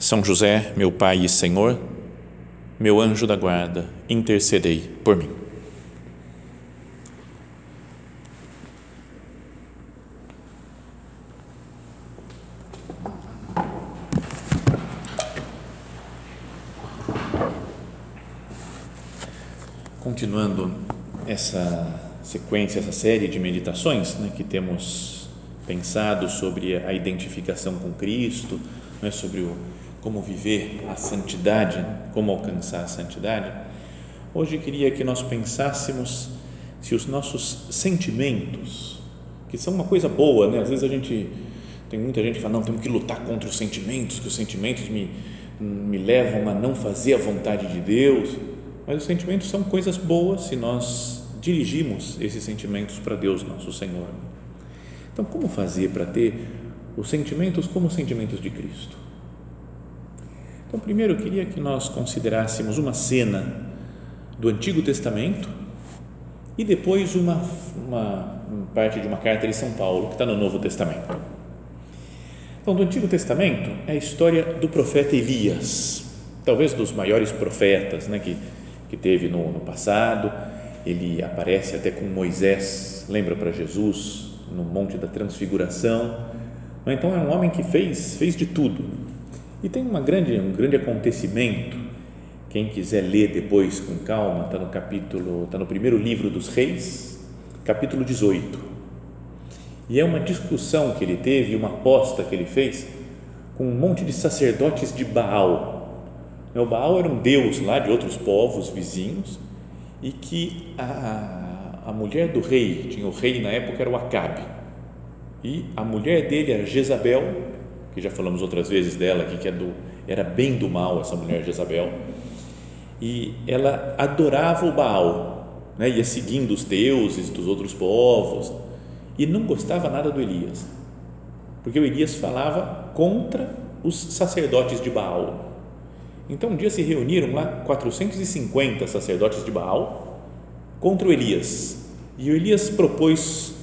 são José, meu Pai e Senhor, meu anjo da guarda, intercedei por mim. Continuando essa sequência, essa série de meditações né, que temos pensado sobre a identificação com Cristo, né, sobre o como viver a santidade, como alcançar a santidade, hoje queria que nós pensássemos se os nossos sentimentos, que são uma coisa boa, né? Às vezes a gente tem muita gente que fala não, temos que lutar contra os sentimentos, que os sentimentos me me levam a não fazer a vontade de Deus, mas os sentimentos são coisas boas se nós dirigimos esses sentimentos para Deus, nosso Senhor. Então, como fazer para ter os sentimentos como sentimentos de Cristo? Então, primeiro eu queria que nós considerássemos uma cena do Antigo Testamento e depois uma, uma parte de uma carta de São Paulo que está no Novo Testamento. Então, do Antigo Testamento é a história do profeta Elias, talvez dos maiores profetas né, que, que teve no, no passado. Ele aparece até com Moisés, lembra para Jesus, no Monte da Transfiguração. Então, é um homem que fez, fez de tudo e tem uma grande, um grande acontecimento, quem quiser ler depois com calma, está no capítulo, está no primeiro livro dos reis, capítulo 18. E é uma discussão que ele teve, uma aposta que ele fez com um monte de sacerdotes de Baal. O Baal era um deus lá de outros povos vizinhos e que a, a mulher do rei, tinha o rei na época era o Acabe, e a mulher dele era Jezabel, que já falamos outras vezes dela aqui, que é do, era bem do mal essa mulher Jezabel, e ela adorava o Baal, né, ia seguindo os deuses dos outros povos, e não gostava nada do Elias, porque o Elias falava contra os sacerdotes de Baal. Então um dia se reuniram lá 450 sacerdotes de Baal contra o Elias, e o Elias propôs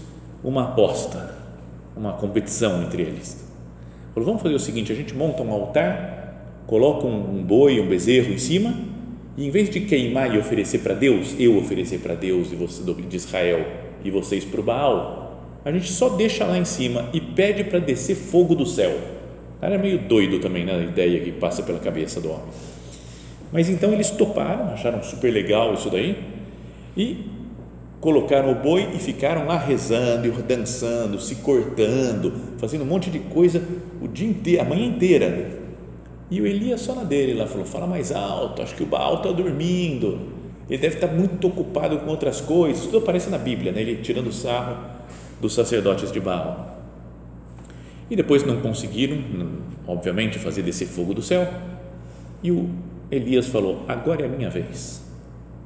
uma aposta, uma competição entre eles Falou, vamos fazer o seguinte, a gente monta um altar, coloca um, boi, um bezerro em cima, e em vez de queimar e oferecer para Deus, eu oferecer para Deus e você de Israel e vocês para o Baal, a gente só deixa lá em cima e pede para descer fogo do céu. Cara é meio doido também, né? A ideia que passa pela cabeça do homem. Mas então eles toparam, acharam super legal isso daí e colocaram o boi e ficaram lá rezando dançando, se cortando, fazendo um monte de coisa o dia inteiro, a manhã inteira. E o Elias só na dele lá falou: fala mais alto, acho que o Baal está dormindo, ele deve estar muito ocupado com outras coisas. Tudo aparece na Bíblia, né? ele tirando sarro dos sacerdotes de Baal. E depois não conseguiram, obviamente, fazer descer fogo do céu. E o Elias falou: agora é a minha vez.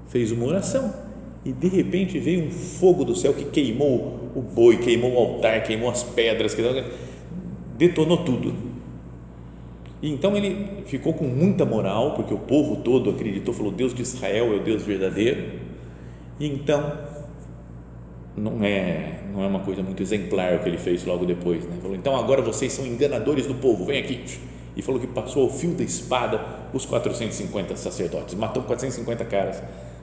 Fez uma oração e de repente veio um fogo do céu que queimou o boi, queimou o altar, queimou as pedras, detonou tudo. E então ele ficou com muita moral, porque o povo todo acreditou, falou: Deus de Israel é o Deus verdadeiro. E então não é não é uma coisa muito exemplar o que ele fez logo depois, né? Falou: então agora vocês são enganadores do povo, vem aqui. E falou que passou ao fio da espada os 450 sacerdotes, matou 450 caras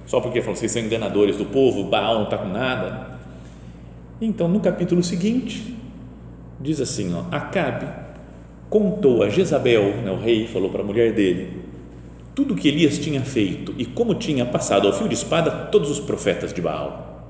só porque falou, vocês são enganadores do povo, Baal não está com nada. Então, no capítulo seguinte, diz assim: ó, Acabe contou a Jezabel, né, o rei, falou para a mulher dele, tudo o que Elias tinha feito e como tinha passado ao fio de espada todos os profetas de Baal.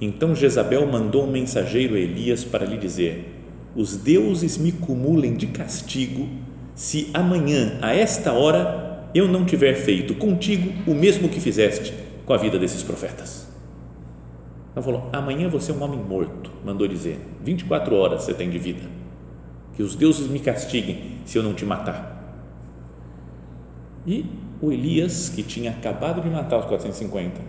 Então Jezabel mandou um mensageiro a Elias para lhe dizer: Os deuses me cumulem de castigo se amanhã, a esta hora, eu não tiver feito contigo o mesmo que fizeste com a vida desses profetas. Então falou: amanhã você é um homem morto, mandou dizer. 24 horas você tem de vida. Que os deuses me castiguem se eu não te matar. E o Elias, que tinha acabado de matar os 450,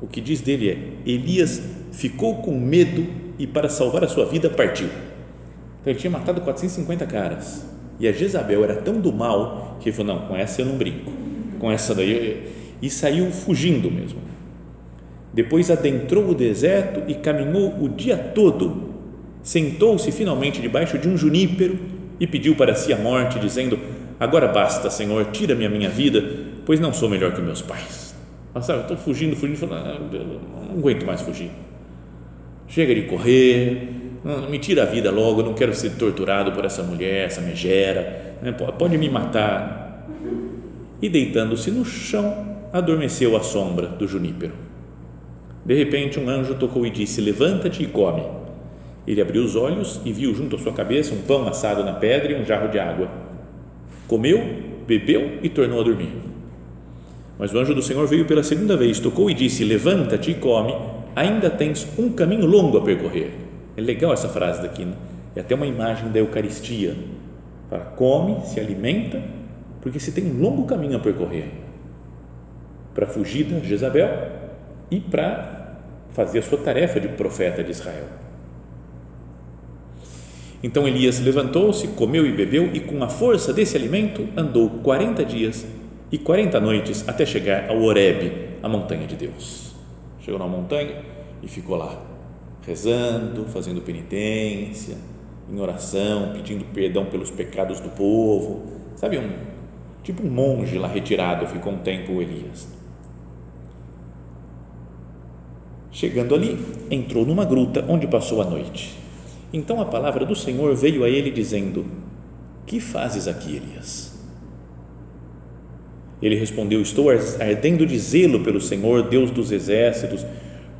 o que diz dele é: Elias ficou com medo e, para salvar a sua vida, partiu. Então ele tinha matado 450 caras. E a Jezabel era tão do mal que ele falou: Não, com essa eu não brinco. Com essa daí. E saiu fugindo mesmo. Depois adentrou o deserto e caminhou o dia todo. Sentou-se finalmente debaixo de um junípero e pediu para si a morte, dizendo: Agora basta, Senhor, tira-me a minha vida, pois não sou melhor que meus pais. Mas sabe, estou fugindo, fugindo, falando, ah, não aguento mais fugir. Chega de correr, me tira a vida logo, não quero ser torturado por essa mulher, essa megera, né? pode me matar. E deitando-se no chão, adormeceu à sombra do junípero. De repente, um anjo tocou e disse: Levanta-te e come. Ele abriu os olhos e viu junto à sua cabeça um pão assado na pedra e um jarro de água Comeu, bebeu e tornou a dormir. Mas o anjo do Senhor veio pela segunda vez, tocou e disse: Levanta-te e come, ainda tens um caminho longo a percorrer. É legal essa frase daqui, né? é até uma imagem da Eucaristia. Fala, come, se alimenta, porque você tem um longo caminho a percorrer para fugir da Jezabel e para fazer a sua tarefa de profeta de Israel. Então Elias levantou-se, comeu e bebeu, e com a força desse alimento andou quarenta dias e quarenta noites até chegar ao Horebe, a montanha de Deus. Chegou na montanha e ficou lá, rezando, fazendo penitência, em oração, pedindo perdão pelos pecados do povo. Sabe, um tipo um monge lá retirado, ficou um tempo Elias. Chegando ali, entrou numa gruta onde passou a noite então a palavra do Senhor veio a ele dizendo: Que fazes aqui, Elias? Ele respondeu: Estou ardendo de zelo pelo Senhor, Deus dos exércitos,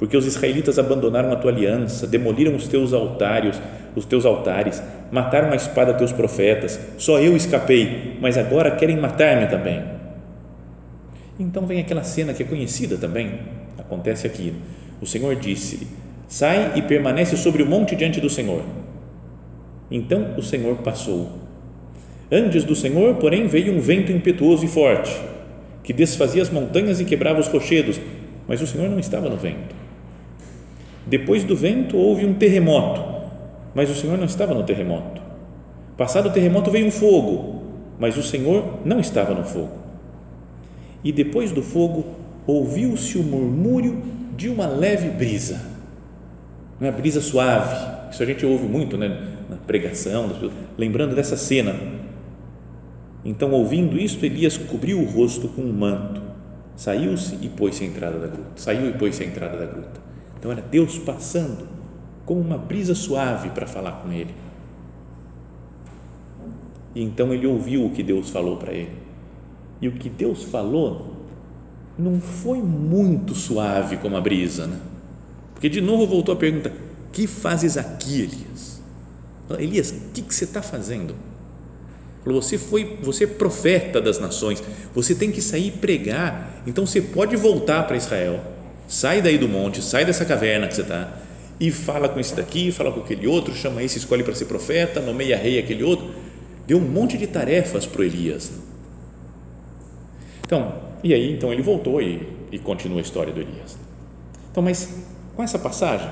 porque os israelitas abandonaram a tua aliança, demoliram os teus altários, os teus altares, mataram a espada teus profetas. Só eu escapei, mas agora querem matar-me também. Então vem aquela cena que é conhecida também, acontece aqui. O Senhor disse: Sai e permanece sobre o monte diante do Senhor. Então o Senhor passou. Antes do Senhor, porém, veio um vento impetuoso e forte, que desfazia as montanhas e quebrava os rochedos, mas o Senhor não estava no vento. Depois do vento houve um terremoto, mas o Senhor não estava no terremoto. Passado o terremoto veio um fogo, mas o Senhor não estava no fogo. E depois do fogo ouviu-se o murmúrio de uma leve brisa uma brisa suave. Isso a gente ouve muito né, na pregação, lembrando dessa cena. Então, ouvindo isto, Elias cobriu o rosto com um manto, saiu-se e pôs-se à entrada da gruta. Saiu e pôs-se à entrada da gruta. Então, era Deus passando com uma brisa suave para falar com ele. E então ele ouviu o que Deus falou para ele. E o que Deus falou não foi muito suave como a brisa, né? Porque de novo voltou a pergunta: que fazes aqui, Elias? Elias, o que, que você está fazendo? Você foi, você é profeta das nações, você tem que sair e pregar. Então você pode voltar para Israel, sai daí do monte, sai dessa caverna que você está e fala com esse daqui, fala com aquele outro, chama esse, escolhe para ser profeta, nomeia rei aquele outro. Deu um monte de tarefas para Elias. Então, e aí, então ele voltou e, e continua a história do Elias. Então, mas com essa passagem,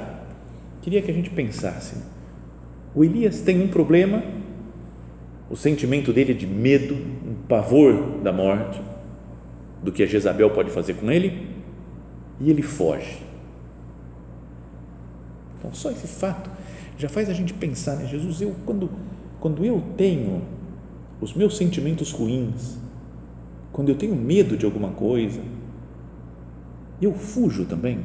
queria que a gente pensasse. O Elias tem um problema, o sentimento dele é de medo, um pavor da morte, do que a Jezabel pode fazer com ele, e ele foge. Então, só esse fato já faz a gente pensar, né? Jesus, eu quando, quando eu tenho os meus sentimentos ruins, quando eu tenho medo de alguma coisa, eu fujo também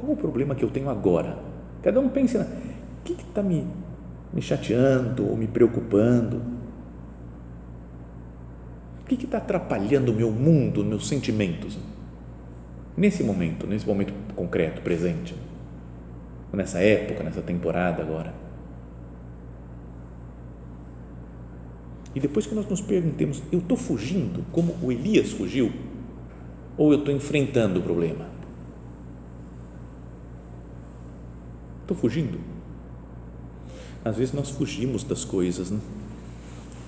qual o problema que eu tenho agora? Cada um pensa, o que está me, me chateando ou me preocupando? Que está atrapalhando o meu mundo, meus sentimentos? Nesse momento, nesse momento concreto, presente, nessa época, nessa temporada agora. E depois que nós nos perguntemos, eu estou fugindo como o Elias fugiu? Ou eu estou enfrentando o problema? Estou fugindo. Às vezes nós fugimos das coisas, né?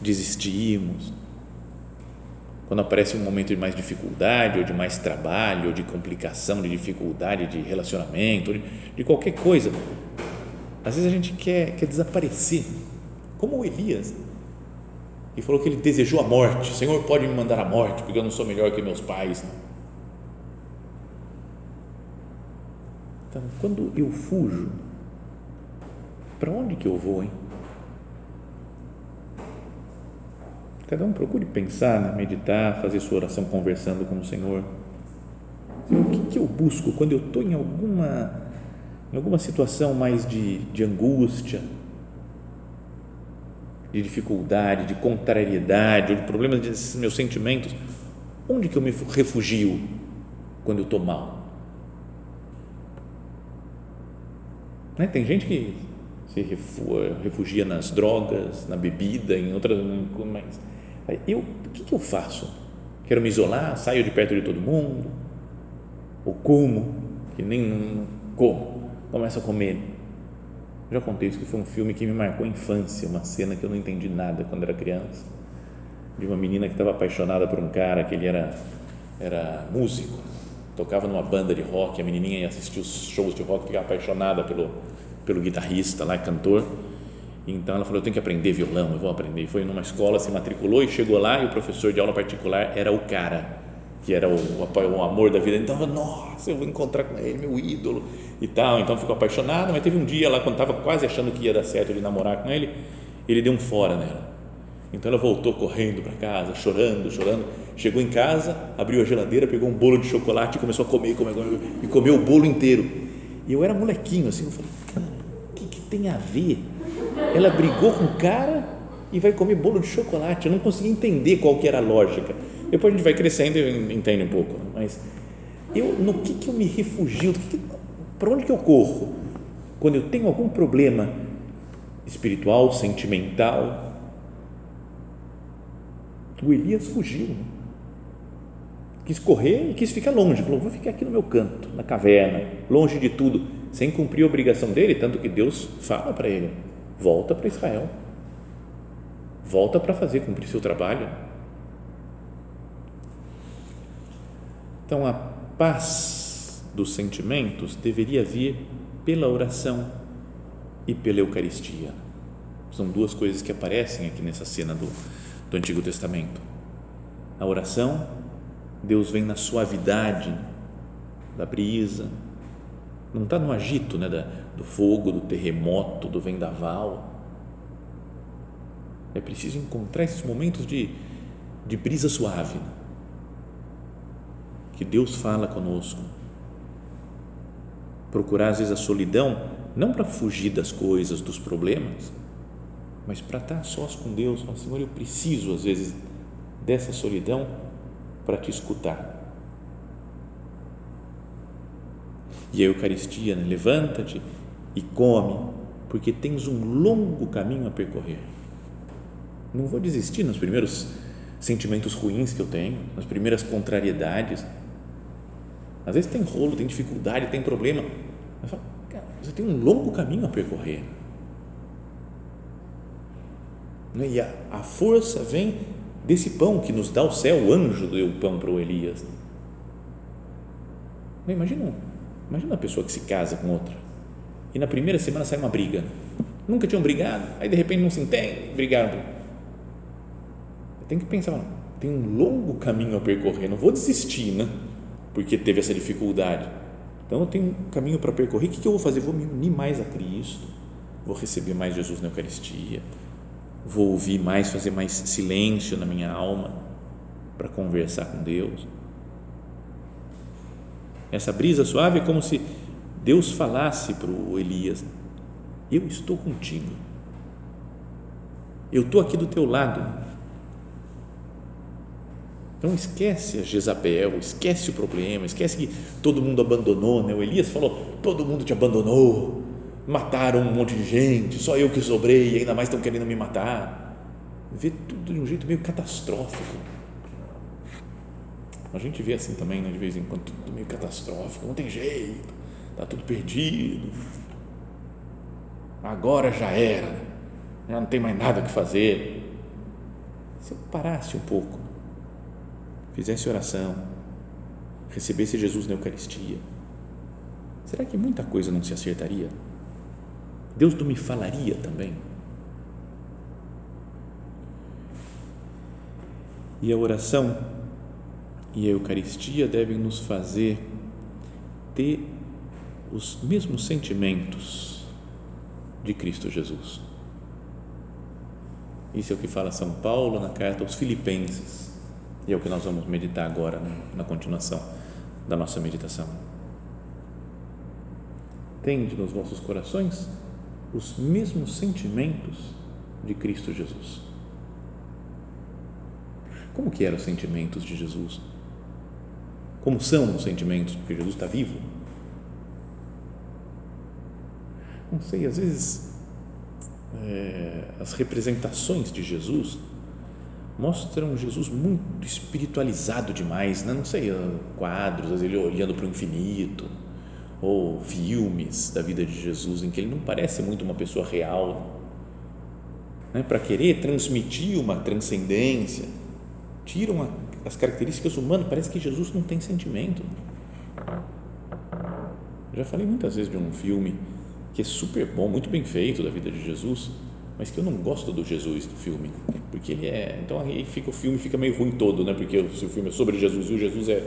desistimos. Quando aparece um momento de mais dificuldade, ou de mais trabalho, ou de complicação, de dificuldade de relacionamento, de, de qualquer coisa, às vezes a gente quer, quer desaparecer, como o Elias, e falou que ele desejou a morte. Senhor, pode me mandar a morte, porque eu não sou melhor que meus pais. Então, quando eu fujo, para onde que eu vou, hein? Cada um procure pensar, né? meditar, fazer sua oração conversando com o Senhor. O que, que eu busco quando eu estou em alguma, em alguma situação mais de, de angústia, de dificuldade, de contrariedade, de problemas de meus sentimentos? Onde que eu me refugio quando eu estou mal? Né? Tem gente que se refugia nas drogas, na bebida, em outras. Mas eu, o que, que eu faço? Quero me isolar? Saio de perto de todo mundo? Ou como? Que nem como? Começo a comer. já contei isso que foi um filme que me marcou a infância, uma cena que eu não entendi nada quando era criança, de uma menina que estava apaixonada por um cara que ele era era músico, tocava numa banda de rock, a menininha ia assistir os shows de rock, ficava apaixonada pelo pelo guitarrista lá, cantor. Então ela falou: Eu tenho que aprender violão, eu vou aprender. Foi numa escola, se matriculou e chegou lá. E o professor de aula particular era o cara, que era o, o amor da vida. Então, nossa, eu vou encontrar com ele, meu ídolo e tal. Então ficou apaixonado. Mas teve um dia lá, quando estava quase achando que ia dar certo ele namorar com ele, ele deu um fora nela. Então ela voltou correndo para casa, chorando, chorando. Chegou em casa, abriu a geladeira, pegou um bolo de chocolate e começou a comer, comer, comer e comeu o bolo inteiro. E eu era molequinho assim, eu falei, cara, o que, que tem a ver? Ela brigou com o cara e vai comer bolo de chocolate. Eu não consegui entender qual que era a lógica. Depois a gente vai crescendo e entende um pouco. Mas eu, no que, que eu me refugio? Para onde que eu corro? Quando eu tenho algum problema espiritual, sentimental. O Elias fugiu quis correr e quis ficar longe, falou, vou ficar aqui no meu canto, na caverna, longe de tudo, sem cumprir a obrigação dele, tanto que Deus fala para ele, volta para Israel, volta para fazer, cumprir seu trabalho. Então, a paz dos sentimentos deveria vir pela oração e pela Eucaristia. São duas coisas que aparecem aqui nessa cena do, do Antigo Testamento. A oração Deus vem na suavidade da brisa, não está no agito né, da, do fogo, do terremoto, do vendaval. É preciso encontrar esses momentos de, de brisa suave, né? que Deus fala conosco. Procurar às vezes a solidão, não para fugir das coisas, dos problemas, mas para estar sós com Deus. Oh, Senhor, eu preciso às vezes dessa solidão para te escutar. E a Eucaristia, né? levanta-te e come, porque tens um longo caminho a percorrer. Não vou desistir nos primeiros sentimentos ruins que eu tenho, nas primeiras contrariedades. Às vezes tem rolo, tem dificuldade, tem problema. Mas fala, cara, você tem um longo caminho a percorrer. Né? E a, a força vem desse pão que nos dá o céu, o anjo deu o pão para o Elias. Imagina, imagina uma pessoa que se casa com outra e na primeira semana sai uma briga. Nunca tinham brigado, aí de repente não se entende, brigaram. Tem que pensar, tem um longo caminho a percorrer, não vou desistir, né? Porque teve essa dificuldade. Então eu tenho um caminho para percorrer. O que, que eu vou fazer? Vou me unir mais a Cristo, vou receber mais Jesus na Eucaristia, vou ouvir mais, fazer mais silêncio na minha alma para conversar com Deus. Essa brisa suave é como se Deus falasse para o Elias: Eu estou contigo, eu estou aqui do teu lado. Então esquece a Jezabel, esquece o problema, esquece que todo mundo abandonou, né? O Elias falou: todo mundo te abandonou, mataram um monte de gente, só eu que sobrei, e ainda mais estão querendo me matar. Vê tudo de um jeito meio catastrófico. A gente vê assim também, né, de vez em quando, tudo meio catastrófico, não tem jeito, está tudo perdido. Agora já era, já não tem mais nada que fazer. se eu parasse um pouco, fizesse oração, recebesse Jesus na Eucaristia, será que muita coisa não se acertaria? Deus não me falaria também? E a oração e a Eucaristia devem nos fazer ter os mesmos sentimentos de Cristo Jesus. Isso é o que fala São Paulo na carta aos Filipenses, e é o que nós vamos meditar agora na continuação da nossa meditação. Tende nos vossos corações os mesmos sentimentos de Cristo Jesus. Como que eram os sentimentos de Jesus? Como são os sentimentos? Porque Jesus está vivo. Não sei, às vezes é, as representações de Jesus mostram Jesus muito espiritualizado demais, né? não sei, quadros, ele olhando para o infinito, ou filmes da vida de Jesus em que ele não parece muito uma pessoa real, né? para querer transmitir uma transcendência, tiram as características humanas, parece que Jesus não tem sentimento. já falei muitas vezes de um filme que é super bom, muito bem feito da vida de Jesus, mas que eu não gosto do Jesus do filme, porque ele é, então aí fica o filme fica meio ruim todo, né? Porque se o filme é sobre Jesus e o Jesus é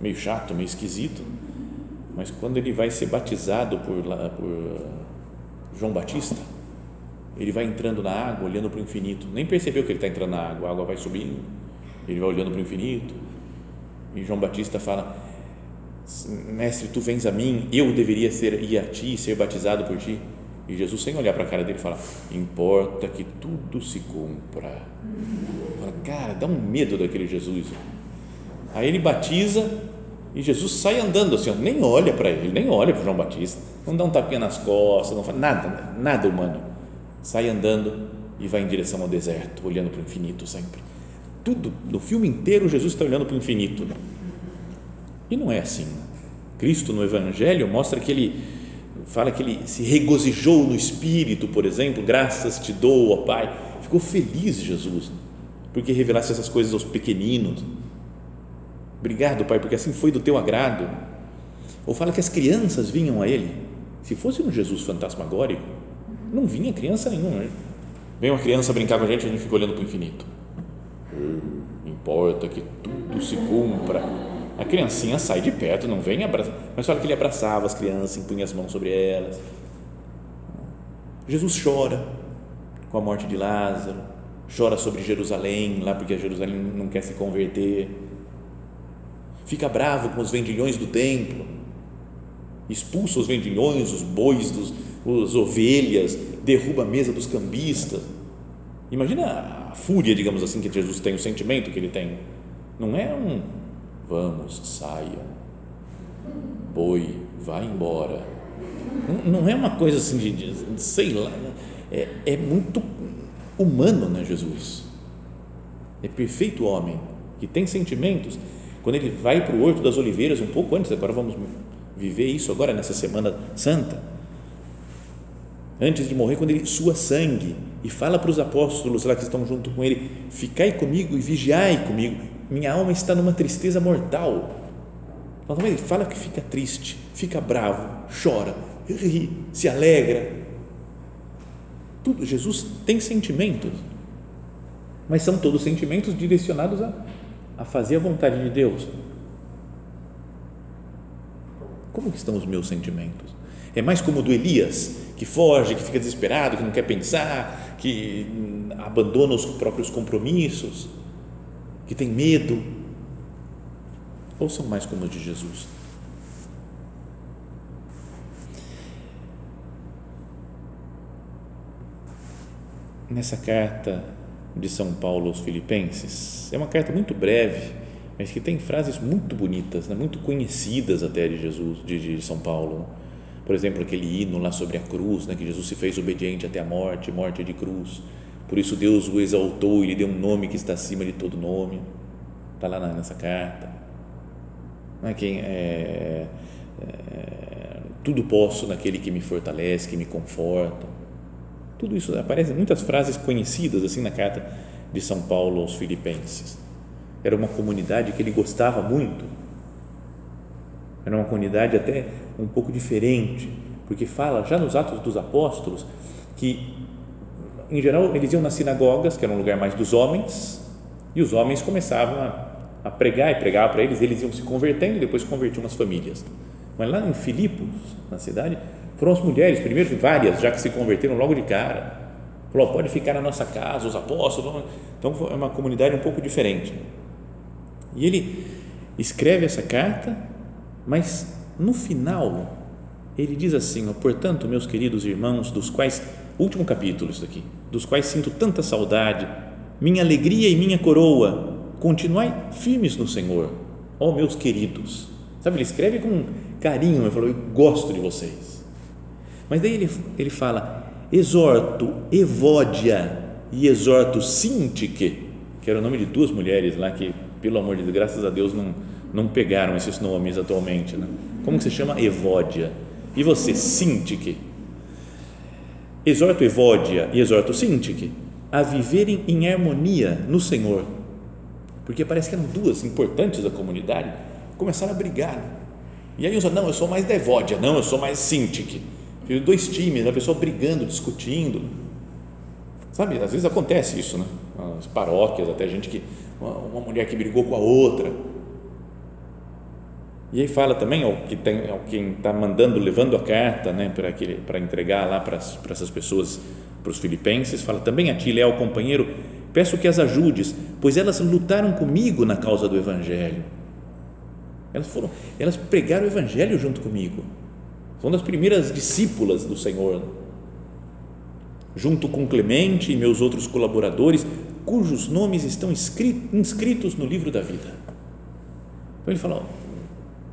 meio chato, meio esquisito, mas quando ele vai ser batizado por, por João Batista, ele vai entrando na água, olhando para o infinito, nem percebeu que ele está entrando na água, a água vai subindo, ele vai olhando para o infinito, e João Batista fala mestre, tu vens a mim, eu deveria ser ir a ti, ser batizado por ti. E Jesus, sem olhar para a cara dele, fala: Importa que tudo se cumpra. Fala, cara, dá um medo daquele Jesus. Aí ele batiza e Jesus sai andando assim, nem olha para ele, nem olha para João Batista, não dá um tapinha nas costas, não faz nada, nada humano. Sai andando e vai em direção ao deserto, olhando para o infinito sempre. Tudo, no filme inteiro, Jesus está olhando para o infinito. E não é assim. Cristo no Evangelho mostra que ele fala que ele se regozijou no Espírito, por exemplo, graças te dou, ó Pai. Ficou feliz Jesus, porque revelasse essas coisas aos pequeninos. Obrigado, Pai, porque assim foi do teu agrado. Ou fala que as crianças vinham a ele. Se fosse um Jesus fantasmagórico, não vinha criança nenhuma. Vem uma criança brincar com a gente, a gente fica olhando para o infinito. Importa que tudo se cumpra a criancinha sai de perto, não vem abraçar. Mas fala que ele abraçava as crianças, impunha as mãos sobre elas. Jesus chora com a morte de Lázaro, chora sobre Jerusalém, lá porque Jerusalém não quer se converter. Fica bravo com os vendilhões do templo, expulsa os vendilhões, os bois, as ovelhas, derruba a mesa dos cambistas. Imagina a fúria, digamos assim, que Jesus tem, o sentimento que ele tem. Não é um vamos, saiam, boi, vai embora. Não, não é uma coisa assim de, de sei lá, é, é muito humano, né, Jesus? É perfeito homem, que tem sentimentos. Quando ele vai para o Horto das Oliveiras, um pouco antes, agora vamos viver isso agora nessa Semana Santa, antes de morrer, quando ele sua sangue e fala para os apóstolos lá que estão junto com ele: Ficai comigo e vigiai comigo, minha alma está numa tristeza mortal. Ele fala que fica triste, fica bravo, chora, ri, se alegra. Tudo, Jesus tem sentimentos, mas são todos sentimentos direcionados a, a fazer a vontade de Deus. Como que estão os meus sentimentos? É mais como o do Elias, que foge, que fica desesperado, que não quer pensar, que abandona os próprios compromissos que tem medo, ou são mais como os de Jesus? Nessa carta de São Paulo aos Filipenses, é uma carta muito breve, mas que tem frases muito bonitas, né? muito conhecidas até de Jesus, de, de São Paulo. Por exemplo, aquele hino lá sobre a cruz, né? que Jesus se fez obediente até a morte, morte de cruz por isso Deus o exaltou e lhe deu um nome que está acima de todo nome. Está lá nessa carta. É quem é, é, tudo posso naquele que me fortalece, que me conforta. Tudo isso aparece muitas frases conhecidas assim na carta de São Paulo aos Filipenses. Era uma comunidade que ele gostava muito. Era uma comunidade até um pouco diferente, porque fala já nos Atos dos Apóstolos que, em geral, eles iam nas sinagogas, que era um lugar mais dos homens, e os homens começavam a, a pregar e pregar para eles, eles iam se convertendo e depois convertiam as famílias. Mas lá em Filipos, na cidade, foram as mulheres, primeiro várias, já que se converteram logo de cara. Falou, pode ficar na nossa casa, os apóstolos. Então, é uma comunidade um pouco diferente. E ele escreve essa carta, mas no final, ele diz assim: Portanto, meus queridos irmãos, dos quais, último capítulo, isso aqui, dos quais sinto tanta saudade, minha alegria e minha coroa, continuai firmes no Senhor, ó meus queridos. Sabe, ele escreve com carinho, ele falou: Eu gosto de vocês. Mas daí ele, ele fala: Exorto Evódia e exorto Sintique, que era o nome de duas mulheres lá que, pelo amor de Deus, graças a Deus, não, não pegaram esses nomes atualmente. Né? Como que se chama Evódia? E você, Sintique? Exorto Evódia e exorto Sintique a viverem em harmonia no Senhor. Porque parece que eram duas importantes da comunidade, começaram a brigar. E aí usa, não, eu sou mais da Evódia, não, eu sou mais Sintique. Dois times, a pessoa brigando, discutindo. Sabe, às vezes acontece isso, né? As paróquias, até gente que, uma mulher que brigou com a outra e aí fala também ao, que tem, ao quem está mandando, levando a carta né, para entregar lá para, para essas pessoas, para os filipenses, fala também a ti, leal companheiro, peço que as ajudes, pois elas lutaram comigo na causa do Evangelho. Elas foram, elas pregaram o Evangelho junto comigo. São das primeiras discípulas do Senhor. Junto com Clemente e meus outros colaboradores, cujos nomes estão inscritos no livro da vida. Então ele fala,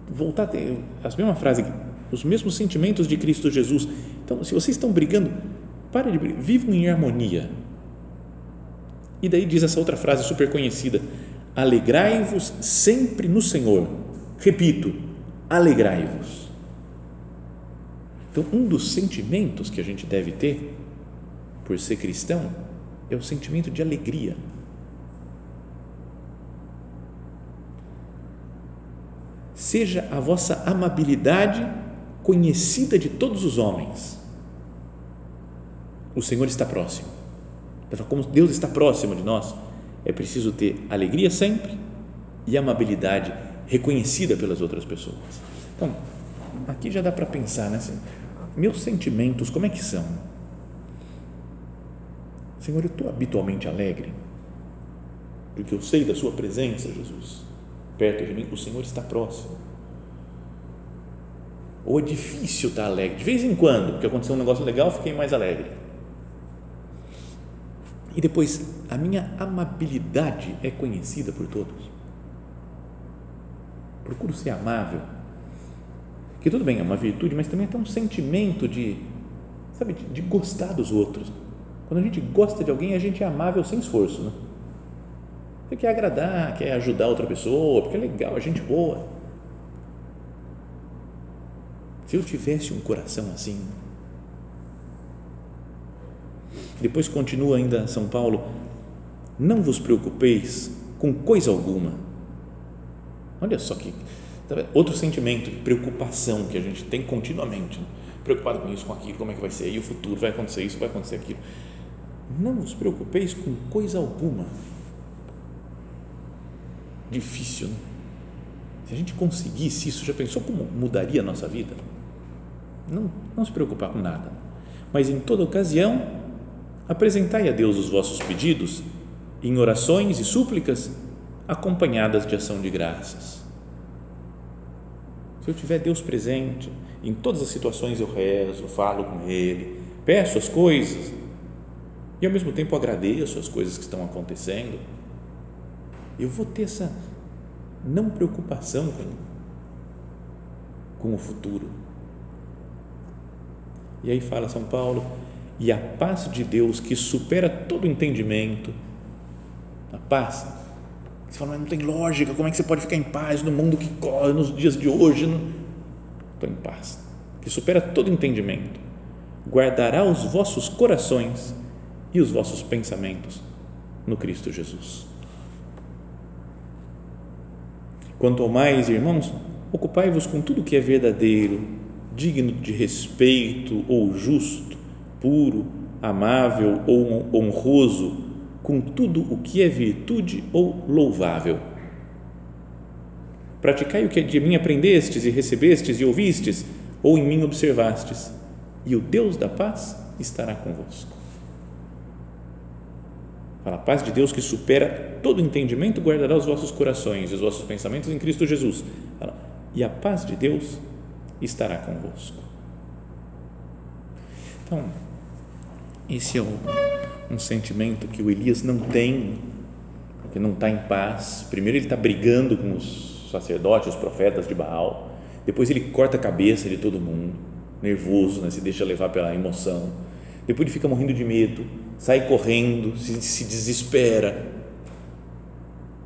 voltar a ter a mesma frase, os mesmos sentimentos de Cristo Jesus. Então, se vocês estão brigando, pare de brigar, vivam em harmonia. E daí diz essa outra frase super conhecida: alegrai-vos sempre no Senhor. Repito, alegrai-vos. Então, um dos sentimentos que a gente deve ter por ser cristão é o sentimento de alegria seja a vossa amabilidade conhecida de todos os homens. O Senhor está próximo. Como Deus está próximo de nós, é preciso ter alegria sempre e amabilidade reconhecida pelas outras pessoas. Então, aqui já dá para pensar, né? Meus sentimentos, como é que são? Senhor, eu estou habitualmente alegre, porque eu sei da Sua presença, Jesus perto de mim, o Senhor está próximo. Ou é difícil estar alegre, de vez em quando, porque aconteceu um negócio legal, fiquei mais alegre. E depois, a minha amabilidade é conhecida por todos. Procuro ser amável. Que tudo bem, é uma virtude, mas também é um sentimento de, sabe, de, de gostar dos outros. Quando a gente gosta de alguém, a gente é amável sem esforço, né? Você quer agradar, quer ajudar outra pessoa, porque é legal, é gente boa. Se eu tivesse um coração assim. Depois continua ainda São Paulo: não vos preocupeis com coisa alguma. Olha só que tá outro sentimento preocupação que a gente tem continuamente, né? preocupado com isso, com aquilo, como é que vai ser, e o futuro vai acontecer isso, vai acontecer aquilo. Não vos preocupeis com coisa alguma difícil. Né? Se a gente conseguisse isso, já pensou como mudaria a nossa vida? Não, não se preocupar com nada. Mas em toda ocasião, apresentai a Deus os vossos pedidos em orações e súplicas acompanhadas de ação de graças. Se eu tiver Deus presente, em todas as situações eu rezo, falo com Ele, peço as coisas e ao mesmo tempo agradeço as coisas que estão acontecendo eu vou ter essa não preocupação com, com o futuro. E aí fala São Paulo, e a paz de Deus que supera todo entendimento, a paz, você fala, mas não tem lógica, como é que você pode ficar em paz no mundo que corre, nos dias de hoje? Estou em paz, que supera todo entendimento, guardará os vossos corações e os vossos pensamentos no Cristo Jesus. Quanto ao mais, irmãos, ocupai-vos com tudo que é verdadeiro, digno de respeito ou justo, puro, amável ou honroso, com tudo o que é virtude ou louvável. Praticai o que de mim aprendestes e recebestes e ouvistes, ou em mim observastes, e o Deus da paz estará convosco. Fala, a paz de Deus que supera todo entendimento guardará os vossos corações e os vossos pensamentos em Cristo Jesus. Fala, e a paz de Deus estará convosco. Então, esse é um, sentimento que o Elias não tem, porque não está em paz. Primeiro, ele está brigando com os sacerdotes, os profetas de Baal. Depois, ele corta a cabeça de todo mundo, nervoso, né? se deixa levar pela emoção. Depois, ele fica morrendo de medo, sai correndo, se, se desespera.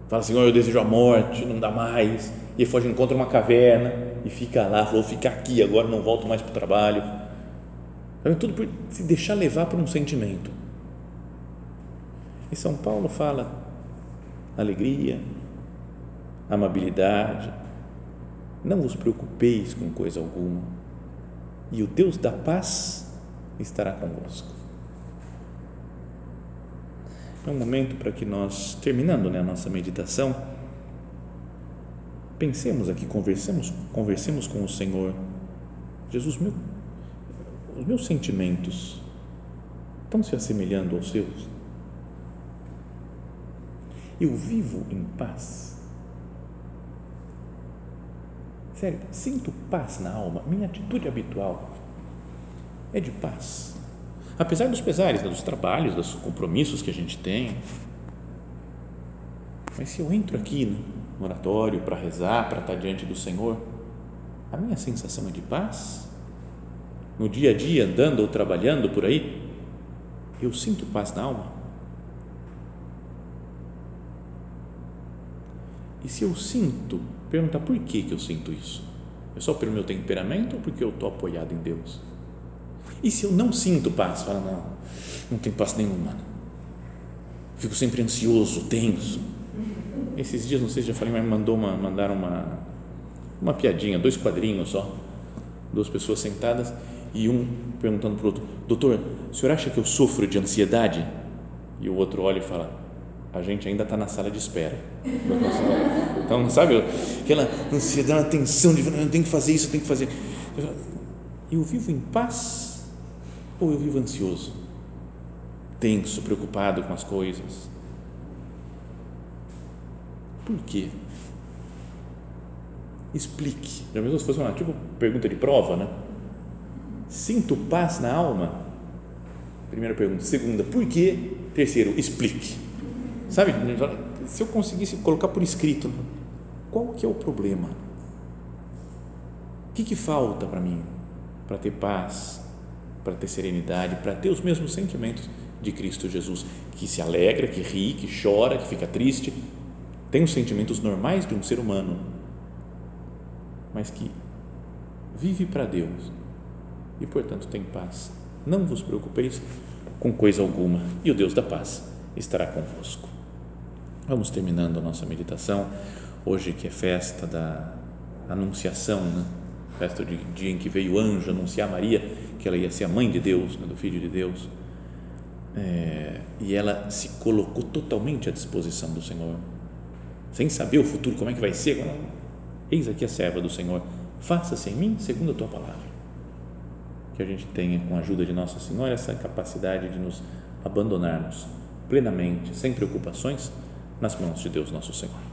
Fala, Senhor, eu desejo a morte, não dá mais. E foge, encontra uma caverna e fica lá, falou, ficar aqui, agora não volto mais para o trabalho. Tudo por se deixar levar por um sentimento. E São Paulo fala alegria, amabilidade, não vos preocupeis com coisa alguma, e o Deus da paz estará convosco. É um momento para que nós, terminando né, a nossa meditação, pensemos aqui, conversemos, conversemos com o Senhor. Jesus, meu, os meus sentimentos estão se assemelhando aos seus? Eu vivo em paz? Sério, sinto paz na alma. Minha atitude habitual é de paz. Apesar dos pesares, dos trabalhos, dos compromissos que a gente tem. Mas se eu entro aqui no oratório para rezar, para estar diante do Senhor, a minha sensação é de paz? No dia a dia, andando ou trabalhando por aí, eu sinto paz na alma? E se eu sinto, perguntar por que, que eu sinto isso? É só pelo meu temperamento ou porque eu estou apoiado em Deus? E se eu não sinto paz? Fala, não, não tenho paz nenhuma. Fico sempre ansioso, tenso. Esses dias, não sei se já falei, mas mandou uma, mandaram uma, uma piadinha, dois quadrinhos só, duas pessoas sentadas e um perguntando para o outro: Doutor, o senhor acha que eu sofro de ansiedade? E o outro olha e fala: A gente ainda está na sala de espera. Então, sabe, aquela ansiedade, tensão de eu tenho que fazer isso, eu tenho que fazer. Eu vivo em paz ou eu vivo ansioso? Tenso, preocupado com as coisas? Por quê? Explique. Já pensou se fosse uma tipo pergunta de prova, né? Sinto paz na alma? Primeira pergunta. Segunda, por quê? Terceiro, explique. Sabe, se eu conseguisse colocar por escrito, qual que é o problema? O que, que falta para mim para ter paz, para ter serenidade, para ter os mesmos sentimentos de Cristo Jesus, que se alegra, que ri, que chora, que fica triste, tem os sentimentos normais de um ser humano, mas que vive para Deus e, portanto, tem paz. Não vos preocupeis com coisa alguma, e o Deus da paz estará convosco. Vamos terminando a nossa meditação, hoje que é festa da Anunciação, né? Festa de dia em que veio o anjo anunciar a Maria que ela ia ser a mãe de Deus, né? do Filho de Deus, é, e ela se colocou totalmente à disposição do Senhor, sem saber o futuro, como é que vai ser. Eis aqui a serva do Senhor, faça-se em mim segundo a tua palavra que a gente tenha, com a ajuda de Nossa Senhora, essa capacidade de nos abandonarmos plenamente, sem preocupações, nas mãos de Deus Nosso Senhor.